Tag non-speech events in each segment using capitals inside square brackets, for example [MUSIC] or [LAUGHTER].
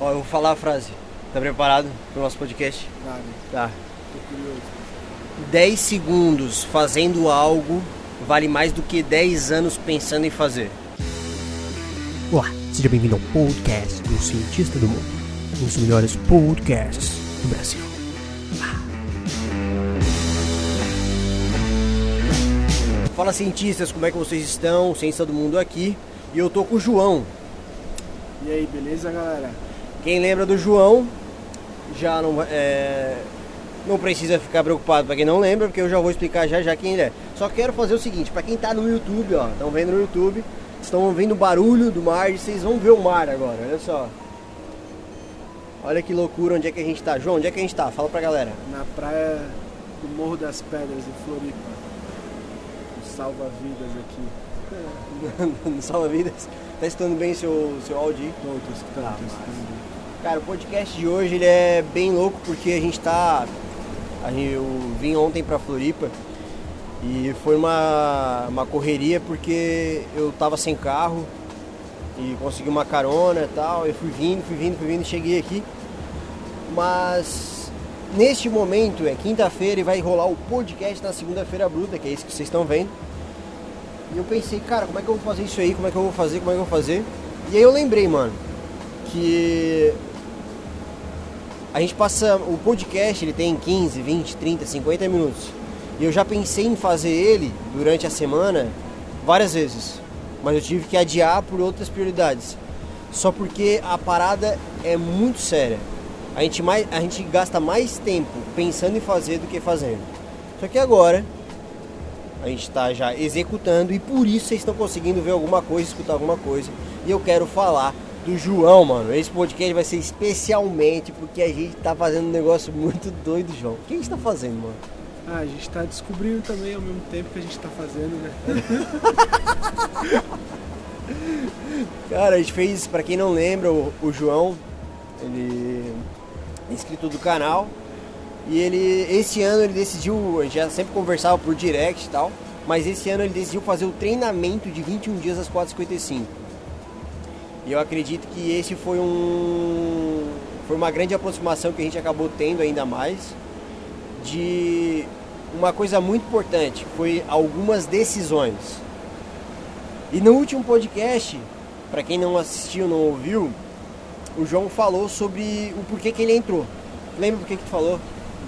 Ó, eu vou falar a frase. Tá preparado pro nosso podcast? Nada, Tá. tô curioso. 10 segundos fazendo algo vale mais do que 10 anos pensando em fazer. Olá, seja bem-vindo ao podcast do Cientista do Mundo, um dos melhores podcasts do Brasil. Fala cientistas, como é que vocês estão? Ciência do Mundo aqui. E eu tô com o João. E aí, beleza, galera? Quem lembra do João já não, é, não precisa ficar preocupado para quem não lembra, porque eu já vou explicar já já quem ele é. Só quero fazer o seguinte, para quem tá no YouTube, ó, estão vendo no YouTube, estão ouvindo o barulho do mar, vocês vão ver o mar agora, olha só. Olha que loucura, onde é que a gente tá? João, onde é que a gente tá? Fala pra galera. Na praia do Morro das Pedras, em Floripa. Um salva-vidas aqui. [LAUGHS] Salva-Vidas. Tá estando bem seu, seu áudio aí? Tô, tô escutando, Ah, tô massa. escutando. Cara, o podcast de hoje ele é bem louco porque a gente tá. Eu vim ontem pra Floripa e foi uma, uma correria porque eu tava sem carro e consegui uma carona e tal. Eu fui vindo, fui vindo, fui vindo e cheguei aqui. Mas neste momento é quinta-feira e vai rolar o podcast na segunda-feira bruta, que é isso que vocês estão vendo. E eu pensei, cara, como é que eu vou fazer isso aí? Como é que eu vou fazer? Como é que eu vou fazer? E aí eu lembrei, mano, que a gente passa o podcast, ele tem 15, 20, 30, 50 minutos. E eu já pensei em fazer ele durante a semana várias vezes, mas eu tive que adiar por outras prioridades. Só porque a parada é muito séria. A gente, mais, a gente gasta mais tempo pensando em fazer do que fazendo. Só que agora a gente está já executando e por isso vocês estão conseguindo ver alguma coisa, escutar alguma coisa. E eu quero falar do João, mano. Esse podcast vai ser especialmente porque a gente tá fazendo um negócio muito doido, João. O que a gente tá fazendo, mano? Ah, a gente tá descobrindo também ao mesmo tempo que a gente tá fazendo, né? [LAUGHS] Cara, a gente fez, pra quem não lembra, o, o João, ele é inscrito do canal. E ele, esse ano ele decidiu, a gente já sempre conversava por direct e tal, mas esse ano ele decidiu fazer o treinamento de 21 dias às 4h55. E eu acredito que esse foi um foi uma grande aproximação que a gente acabou tendo ainda mais de uma coisa muito importante, foi algumas decisões. E no último podcast, para quem não assistiu, não ouviu, o João falou sobre o porquê que ele entrou. Lembra por que que tu falou?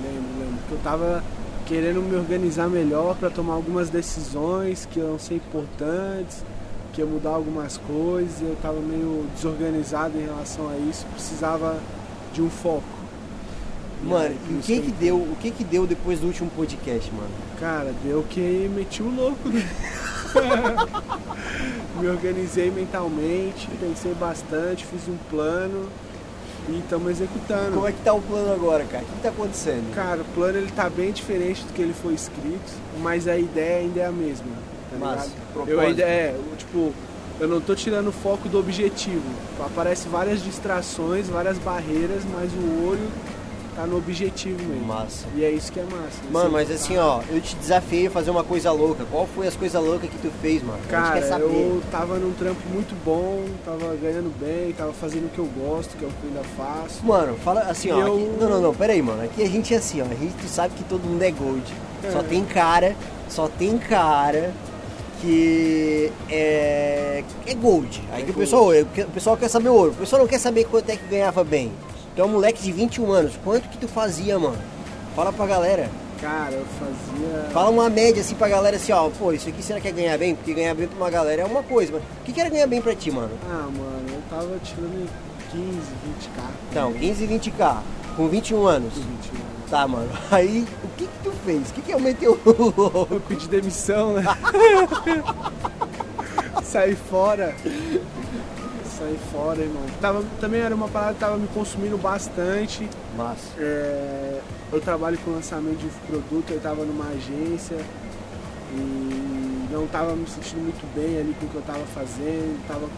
Lembro, lembro. Que eu tava querendo me organizar melhor para tomar algumas decisões que iam ser importantes, que ia mudar algumas coisas. Eu tava meio desorganizado em relação a isso, precisava de um foco. Mano, e o que que deu? O que que deu depois do último podcast, mano? Cara, deu que meti o louco, né? [LAUGHS] Me organizei mentalmente, pensei bastante, fiz um plano e estamos executando. Como é que tá o plano agora, cara? O que, que tá acontecendo? Cara, o plano ele tá bem diferente do que ele foi escrito, mas a ideia ainda é a mesma, tá Mas. Eu ainda é, tipo, eu não tô tirando o foco do objetivo. Aparece várias distrações, várias barreiras, mas o olho tá no objetivo mesmo. Massa. E é isso que é massa. Mano, Você mas tá- assim, ó, eu te desafiei a fazer uma coisa louca. Qual foi as coisas loucas que tu fez, mano? Cara, eu tava num trampo muito bom, tava ganhando bem, tava fazendo o que eu gosto, que é o que eu ainda faço. Mano, fala assim, ó. Eu- aqui- Não, não, não, pera aí, mano. Aqui a gente é assim, ó. A gente tu sabe que todo mundo é gold. Só É. tem cara, só tem cara que é, é gold. Aí É que o pessoal, o pessoal quer saber ouro. O pessoal não quer saber quanto é que ganhava bem. Um moleque de 21 anos. Quanto que tu fazia, mano? Fala pra galera. Cara, eu fazia. Fala uma média assim pra galera assim, ó. Pô, isso aqui será que é ganhar bem? Porque ganhar bem pra uma galera é uma coisa, mas o que, que era ganhar bem pra ti, mano? Ah, mano, eu tava tirando 15, 20k. Então, 15 e 20k, com 21 anos. 21. Tá, mano. [LAUGHS] Aí, o que que tu fez? O que que é o meteu? Eu pedi demissão, né? [LAUGHS] Saí fora. Saí fora, irmão. Tava, também era uma parada que tava me consumindo bastante. Massa. É, eu trabalho com lançamento de produto, eu tava numa agência e não tava me sentindo muito bem ali com o que eu tava fazendo. Tava,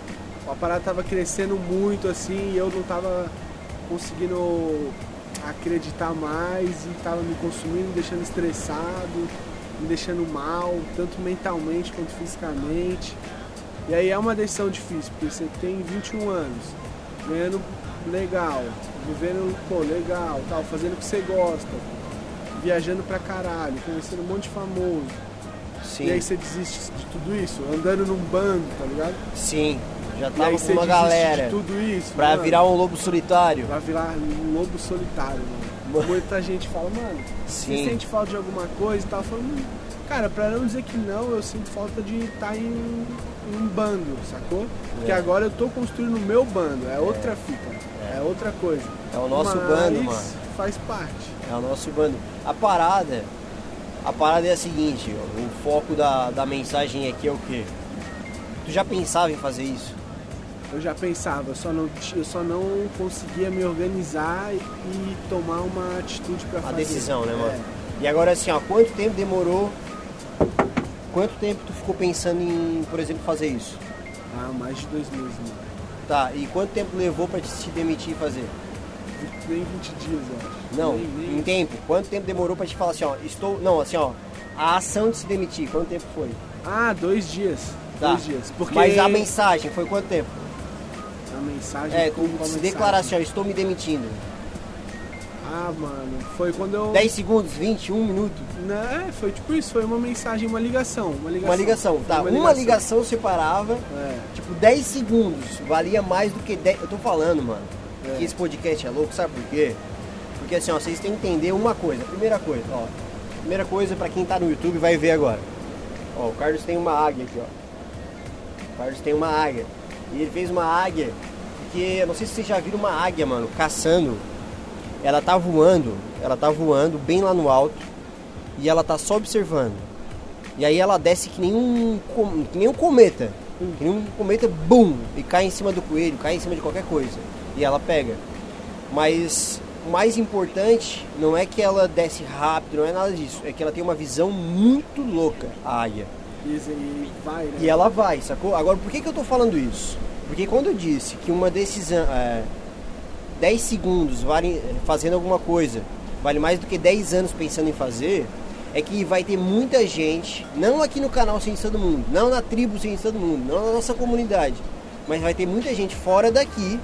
a parada tava crescendo muito assim e eu não tava conseguindo acreditar mais e tava me consumindo, me deixando estressado, me deixando mal, tanto mentalmente quanto fisicamente. E aí é uma decisão difícil, porque você tem 21 anos, ganhando legal, vivendo, pô, legal, tal, fazendo o que você gosta, viajando pra caralho, conhecendo um monte de famoso. Sim. E aí você desiste de tudo isso, andando num bando, tá ligado? Sim. Já tava com uma galera tudo isso. pra mano. virar um lobo solitário. Pra virar um lobo solitário, mano. [LAUGHS] Muita gente fala, mano, Sim. você sente falta de alguma coisa e tal? "Hum, cara, pra não dizer que não, eu sinto falta de estar em, em um bando, sacou? Porque É. agora eu tô construindo o meu bando, é outra fita, é, outra coisa. É o nosso Mas bando, mano. faz parte. É o nosso bando. A parada, a parada é a seguinte, ó, o foco da, da mensagem aqui é o quê? Tu já pensava em fazer isso? Eu já pensava, eu só não, eu só não conseguia me organizar e, tomar uma atitude pra A fazer. decisão, né, mano? É. E agora assim, ó, quanto tempo demorou? Quanto tempo tu ficou pensando em, por exemplo, fazer isso? Ah, mais de dois meses, mano. Tá, e quanto tempo levou pra te se demitir e fazer? Nem 20 dias, eu acho. Não, Nem, nem em tempo. Quanto tempo demorou pra te falar assim, ó, estou. Não, assim, ó, a ação de se demitir, quanto tempo foi? Ah, dois dias. Tá. Dois dias. Porque Mas a mensagem foi quanto tempo? A mensagem. É, como tu se ó, estou me demitindo. Ah, mano, foi quando eu. 10 segundos, 20, 1 minuto. Não, é, foi tipo isso, foi uma mensagem, uma ligação. Uma ligação, Uma ligação, tá? Foi Uma ligação separava, É, tipo, 10 segundos. Valia mais do que 10. Eu tô falando, mano, É. que esse podcast é louco, sabe por quê? Porque assim, ó, vocês têm que entender uma coisa. Primeira coisa, ó. Primeira coisa pra quem tá no YouTube vai ver agora. Ó, o Carlos tem uma águia aqui, ó. O Carlos tem uma águia. E ele fez uma águia, porque eu não sei se vocês já viram uma águia, mano, caçando. Ela tá voando, ela tá voando bem lá no alto e ela tá só observando. E aí ela desce que nem um, que nem um cometa. Que nem um cometa, bum! E cai em cima do coelho, cai em cima de qualquer coisa. E ela pega. Mas o mais importante não é que ela desce rápido, não é nada disso. É que ela tem uma visão muito louca, a águia. e, e vai, né? E ela vai, sacou? Agora, por que, que eu tô falando isso? Porque quando eu disse que uma decisão, é, 10 segundos vale, fazendo alguma coisa, vale mais do que 10 anos pensando em fazer, é que vai ter muita gente, não aqui no canal Ciência do Mundo, não na tribo Ciência do Mundo, não na nossa comunidade, mas vai ter muita gente fora daqui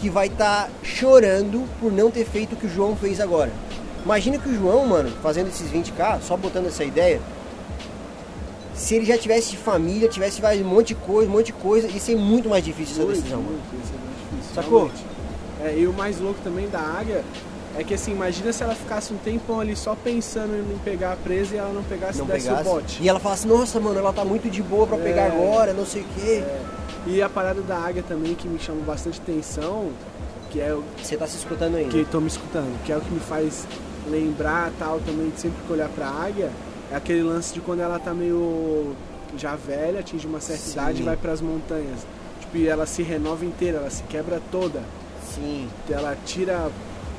que vai estar chorando por não ter feito o que o João fez agora. Imagina que o João, mano, fazendo esses 20k, só botando essa ideia, se ele já tivesse família, tivesse um monte de coisa, um monte de coisa, ia ser muito mais difícil essa Muito, decisão. muito, isso é muito difícil. Sacou? É, e o mais louco também da águia é que assim, imagina se ela ficasse um tempão ali só pensando em pegar a presa e ela não pegasse Não e desse pegasse. o bote. E ela fala assim, nossa, mano, ela tá muito de boa pra É. pegar agora, não sei o quê. E a parada da águia também que me chama bastante atenção, que é o Você tá se escutando ainda. que tô me escutando, que é o que me faz lembrar tal também de sempre que olhar pra águia, é aquele lance de quando ela tá meio já velha, atinge uma certa Sim. idade e vai pras montanhas. Tipo, e ela se renova inteira, ela se quebra toda. Sim, Ela tira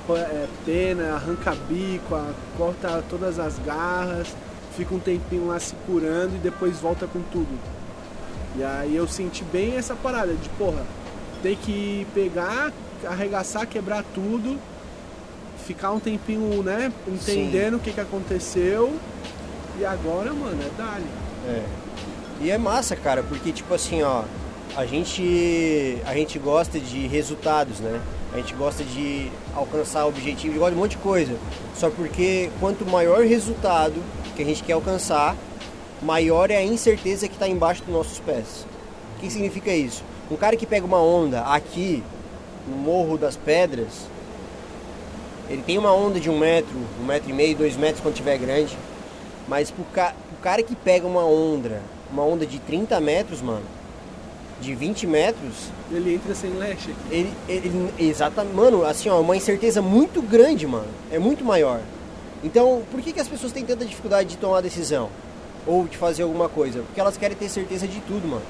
é, pena, arranca bico, corta todas as garras, fica um tempinho lá se curando e depois volta com tudo. E aí eu senti bem essa parada de, porra, tem que pegar, arregaçar, quebrar tudo, ficar um tempinho, né, entendendo o que, que aconteceu. E agora, mano, é dali. é. E é massa, cara, porque tipo assim, ó, a gente a gente gosta de resultados, né? A gente gosta de alcançar objetivos, gosta de um monte de coisa. Só porque quanto maior resultado que a gente quer alcançar, maior é a incerteza que está embaixo dos nossos pés. O que significa isso? Um cara que pega uma onda aqui no Morro das Pedras, ele tem uma onda de um metro, um metro e meio, dois metros quando tiver grande. Mas pro, ca pro cara que pega uma onda, uma onda de 30 metros, mano, de 20 metros, Ele entra sem leche aqui. ele, ele exatamente, mano, assim, ó, uma incerteza muito grande, mano. É muito maior. Então, por que, que as pessoas têm tanta dificuldade de tomar decisão? Ou de fazer alguma coisa? Porque elas querem ter certeza de tudo, mano.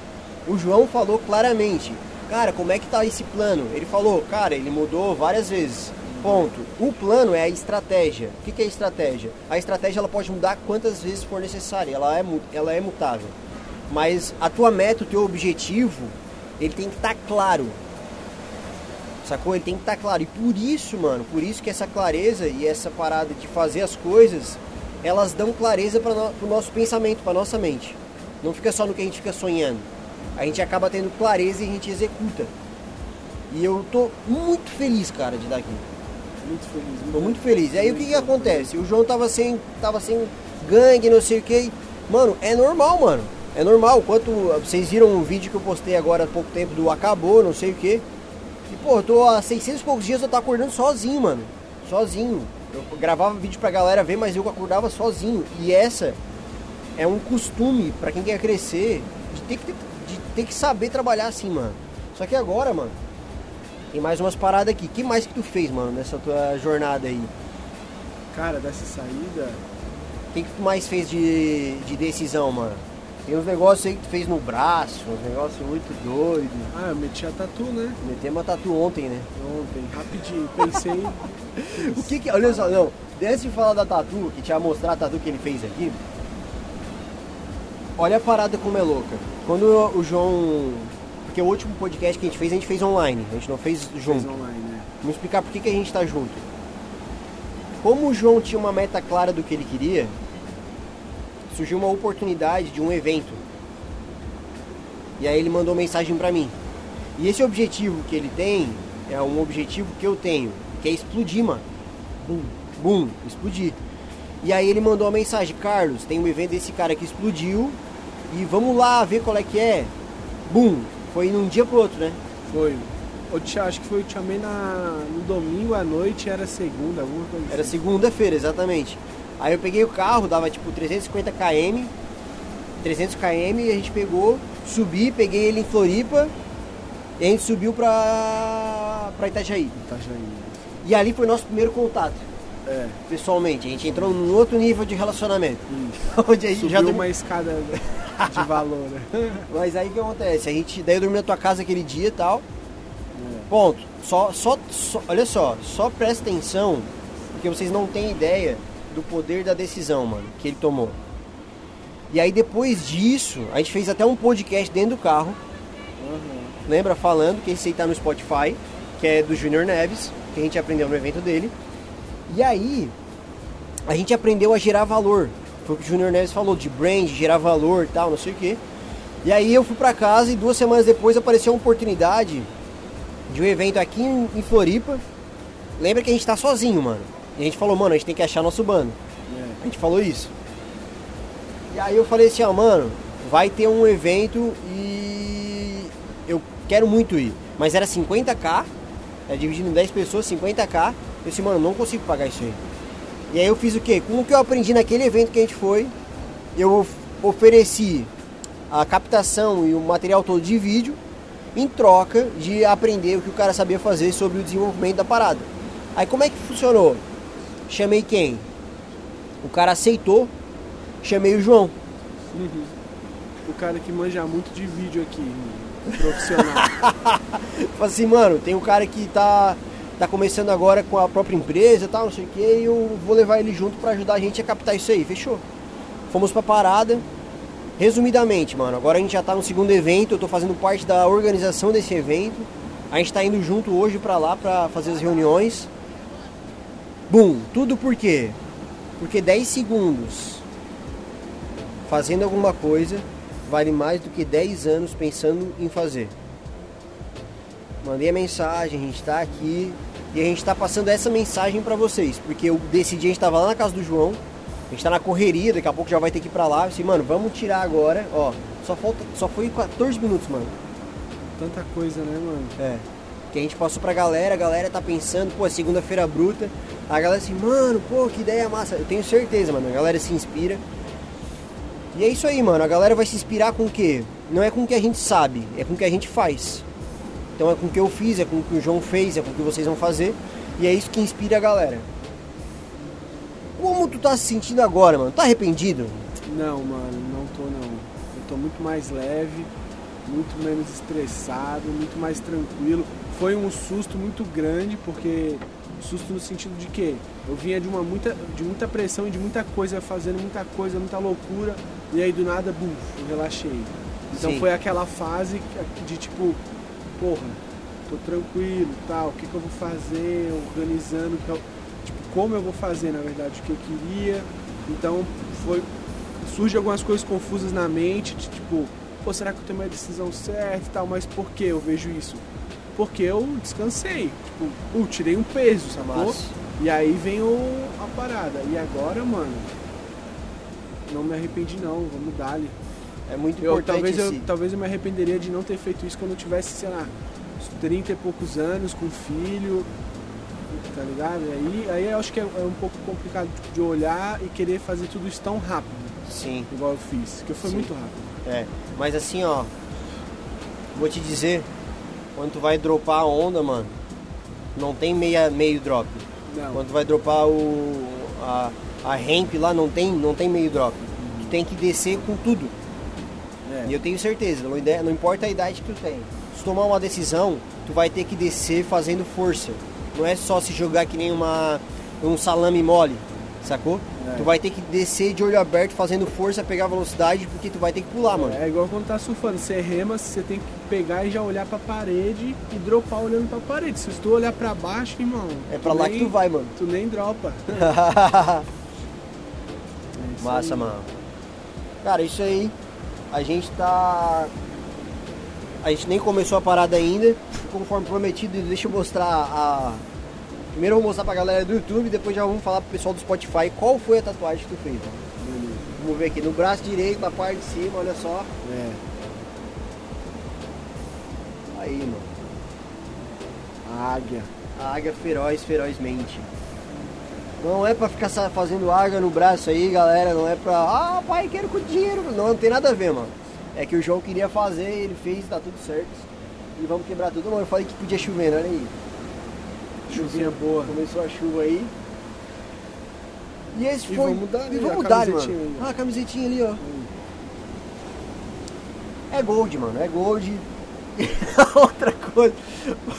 O João falou claramente, cara, como é que tá esse plano? Ele falou, cara, ele mudou várias vezes. Ponto. O plano é a estratégia. O que, é a estratégia? A estratégia ela pode mudar quantas vezes for necessária. Ela é, ela é mutável. Mas a tua meta, o teu objetivo, ele tem que estar claro. Sacou? Ele tem que estar claro. E por isso, mano, por isso que essa clareza e essa parada de fazer as coisas, elas dão clareza para no, pro nosso pensamento, para nossa mente. Não fica só no que a gente fica sonhando. A gente acaba tendo clareza e a gente executa. E eu tô muito feliz, cara, de estar aqui. Muito feliz. Tô muito feliz. E aí o que que acontece? O João tava sem, tava sem gangue, não sei o que. Mano, é normal, mano. É normal. Quanto vocês viram um vídeo que eu postei agora há pouco tempo do acabou, não sei o que. E pô, eu tô há 600 e poucos dias eu tô acordando sozinho, mano. Sozinho. Eu gravava vídeo pra galera ver, mas eu acordava sozinho. E essa é um costume pra quem quer crescer de ter que ter- de ter que saber trabalhar assim, mano. Só que agora, mano, tem mais umas paradas aqui. que mais que tu fez, mano, nessa tua jornada aí? Cara, dessa saída, O que, que tu mais fez de, de decisão, mano? Tem uns negócios aí que tu fez no braço, uns negócios muito doidos. ah, eu meti a tatu, né? Metemos uma tatu ontem, né? Ontem, rapidinho, pensei. [LAUGHS] O que que. Olha só, não. Antes de falar da tatu, que ia mostrar a tatu que ele fez aqui. Olha a parada como é louca. Quando o João. Porque o último podcast que a gente fez, a gente fez online. A gente não fez junto. Fez online, né? Vamos explicar por que, que a gente tá junto. Como o João tinha uma meta clara do que ele queria, surgiu uma oportunidade de um evento. E aí ele mandou mensagem pra mim. E esse objetivo que ele tem é um objetivo que eu tenho, que é explodir, mano. Bum, bum, explodir. E aí ele mandou uma mensagem, Carlos, tem um evento desse cara que explodiu e vamos lá ver qual é que é. Bum, foi num dia pro outro, né? Foi. Eu acho que foi, eu te chamei na, no domingo à noite, era segunda, alguma coisa Era assim. segunda-feira, exatamente. Aí eu peguei o carro, dava tipo 350 km, 300 km, e a gente pegou, subi, peguei ele em Floripa, e a gente subiu pra, pra Itajaí. Itajaí. E ali foi nosso primeiro contato, É, pessoalmente. A gente entrou num outro nível de relacionamento. isso. [LAUGHS] Onde a gente Subiu já uma escada [LAUGHS] de valor, né? Mas aí o que acontece? A gente, daí eu dormi na tua casa aquele dia e tal. É. Ponto. Só, só, só, olha só, só presta atenção, porque vocês não têm ideia do poder da decisão, mano, que ele tomou. E aí depois disso, a gente fez até um podcast dentro do carro, Aham. lembra? Falando, que esse aí tá no Spotify, que é do Junior Neves, que a gente aprendeu no evento dele. E aí, a gente aprendeu a gerar valor. Foi o que o Junior Neves falou, de brand, gerar valor e tal, não sei o que. E aí eu fui pra casa e duas semanas depois apareceu uma oportunidade de um evento aqui em, Floripa. Lembra que a gente tá sozinho, mano. E a gente falou, mano, a gente tem que achar nosso bando. É. A gente falou isso. E aí eu falei assim, ó, mano, vai ter um evento e eu quero muito ir. Mas era 50k, é dividido em 10 pessoas, 50k. Eu disse, mano, não consigo pagar isso aí. E aí eu fiz o quê? Com o que eu aprendi naquele evento que a gente foi, eu of- ofereci a captação e o material todo de vídeo em troca de aprender o que o cara sabia fazer sobre o desenvolvimento da parada. Aí como é que funcionou? Chamei quem? O cara aceitou, chamei o João. Uhum. O cara que manja muito de vídeo aqui, profissional. [LAUGHS] Falei assim, mano, tem um cara que tá, tá começando agora com a própria empresa e tal, não sei o que, e eu vou levar ele junto pra ajudar a gente a captar isso aí, fechou? Fomos pra parada. Resumidamente, mano, agora a gente já tá no segundo evento, eu tô fazendo parte da organização desse evento. A gente tá indo junto hoje pra lá pra fazer as reuniões. Bum, tudo por quê? Porque 10 segundos fazendo alguma coisa vale mais do que 10 anos pensando em fazer. Mandei a mensagem, a gente tá aqui e a gente tá passando essa mensagem pra vocês, porque eu decidi, a gente tava lá na casa do João, a gente tá na correria, daqui a pouco já vai ter que ir pra lá, eu disse, mano, vamos tirar agora, ó, só falta, só foi 14 minutos, mano. Tanta coisa, né, mano? É. Que a gente passou pra galera, a galera tá pensando, pô, é segunda-feira bruta. A galera assim, mano, pô, que ideia massa. Eu tenho certeza, mano, a galera se inspira. E é isso aí, mano, a galera vai se inspirar com o quê? Não é com o que a gente sabe, é com o que a gente faz. Então é com o que eu fiz, é com o que o João fez, é com o que vocês vão fazer. E é isso que inspira a galera. Como tu tá se sentindo agora, mano? Tá arrependido? Não, mano, não tô não. Eu tô muito mais leve, muito menos estressado, muito mais tranquilo. Foi um susto muito grande, porque susto no sentido de que eu vinha de uma muita, de muita pressão e de muita coisa, fazendo muita coisa, muita loucura, e aí do nada, bum, eu relaxei. Então Sim. foi aquela fase de tipo, porra, tô tranquilo, tal, o que, que eu vou fazer, organizando, tipo, como eu vou fazer, na verdade, o que eu queria. Então foi surge algumas coisas confusas na mente, de, tipo, pô, será que eu tomei a decisão certa e tal, mas por que eu vejo isso? porque eu descansei. Tipo, uh, tirei um peso, sacou? E aí vem o, a parada. E agora, mano, não me arrependi não, vamos dar ali. É muito Eu, importante talvez, eu, talvez eu me arrependeria de não ter feito isso quando eu tivesse, sei lá, uns 30 e poucos anos, com filho, tá ligado? E aí, aí eu acho que é, é um pouco complicado tipo, de olhar e querer fazer tudo isso tão rápido, Sim, igual eu fiz, porque foi Sim. muito rápido. é. Mas assim, ó, vou te dizer, quando tu vai dropar a onda, mano, não tem meia, meio drop. Não, Quando tu vai dropar o a, a ramp lá, não tem, não tem meio drop. Tu tem que descer com tudo. E eu tenho certeza, não, importa a idade que tu tem. Se tomar uma decisão, tu vai ter que descer fazendo força. Não é só se jogar que nem uma, um salame mole, sacou? É. Tu vai ter que descer de olho aberto fazendo força, pegar velocidade, porque tu vai ter que pular, mano. é igual quando tá surfando, você rema, você tem que pegar e já olhar pra parede e dropar olhando pra parede. Se tu olhar pra baixo, irmão, É pra lá nem- que tu vai, mano. Tu nem dropa. [LAUGHS] É Massa, aí. mano. Cara, isso aí, a gente tá. A gente nem começou a parada ainda. Conforme prometido, deixa eu mostrar a. Primeiro eu vou mostrar pra galera do YouTube, depois já vamos falar pro pessoal do Spotify qual foi a tatuagem que tu fez. Vamos ver aqui, no braço direito, na parte de cima, olha só. É. Aí, mano. A águia. A águia feroz, ferozmente. Não é pra ficar fazendo águia no braço aí, galera. Não é pra. Ah, pai, quero com dinheiro. Não, não tem nada a ver, mano. É que o João queria fazer, ele fez, tá tudo certo. E vamos quebrar tudo. Mano, eu falei que podia chover, olha aí. Chuvinha boa. Começou a chuva aí. E esse E foi. vamos dar ali, e a vamos dar, camisetinha mano. Ah, a camisetinha ali, ó. É gold, mano. É gold. [LAUGHS] Outra coisa.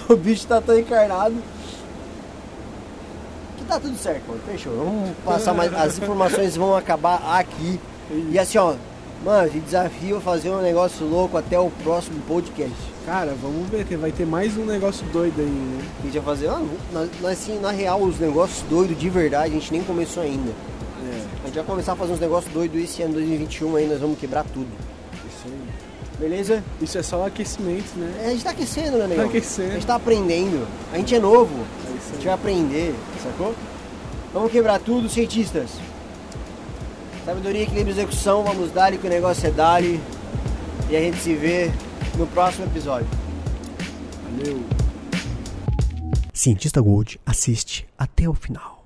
O bicho tá tão encarnado. Tá tudo certo, mano. Fechou. Vamos passar mais. As informações vão acabar aqui. E assim, ó. Mano, te desafio a fazer um negócio louco até o próximo podcast. Cara, vamos ver, que vai ter mais um negócio doido aí, né? A gente vai fazer. Ah, na- assim, na real, os negócios doidos de verdade, a gente nem começou ainda. É, A gente vai começar a fazer uns negócios doidos esse ano 2021 aí, nós vamos quebrar tudo. isso aí. Beleza? Isso é só aquecimento, né? É, a gente tá aquecendo, né, negão? Tá aquecendo. A gente tá aprendendo. A gente é novo. Gente vai aprender, sacou? Vamos quebrar tudo, cientistas. Sabedoria, equilíbrio e execução, vamos dar que o negócio é dali. E a gente se vê no próximo episódio. Valeu. Cientista Gold assiste até o final.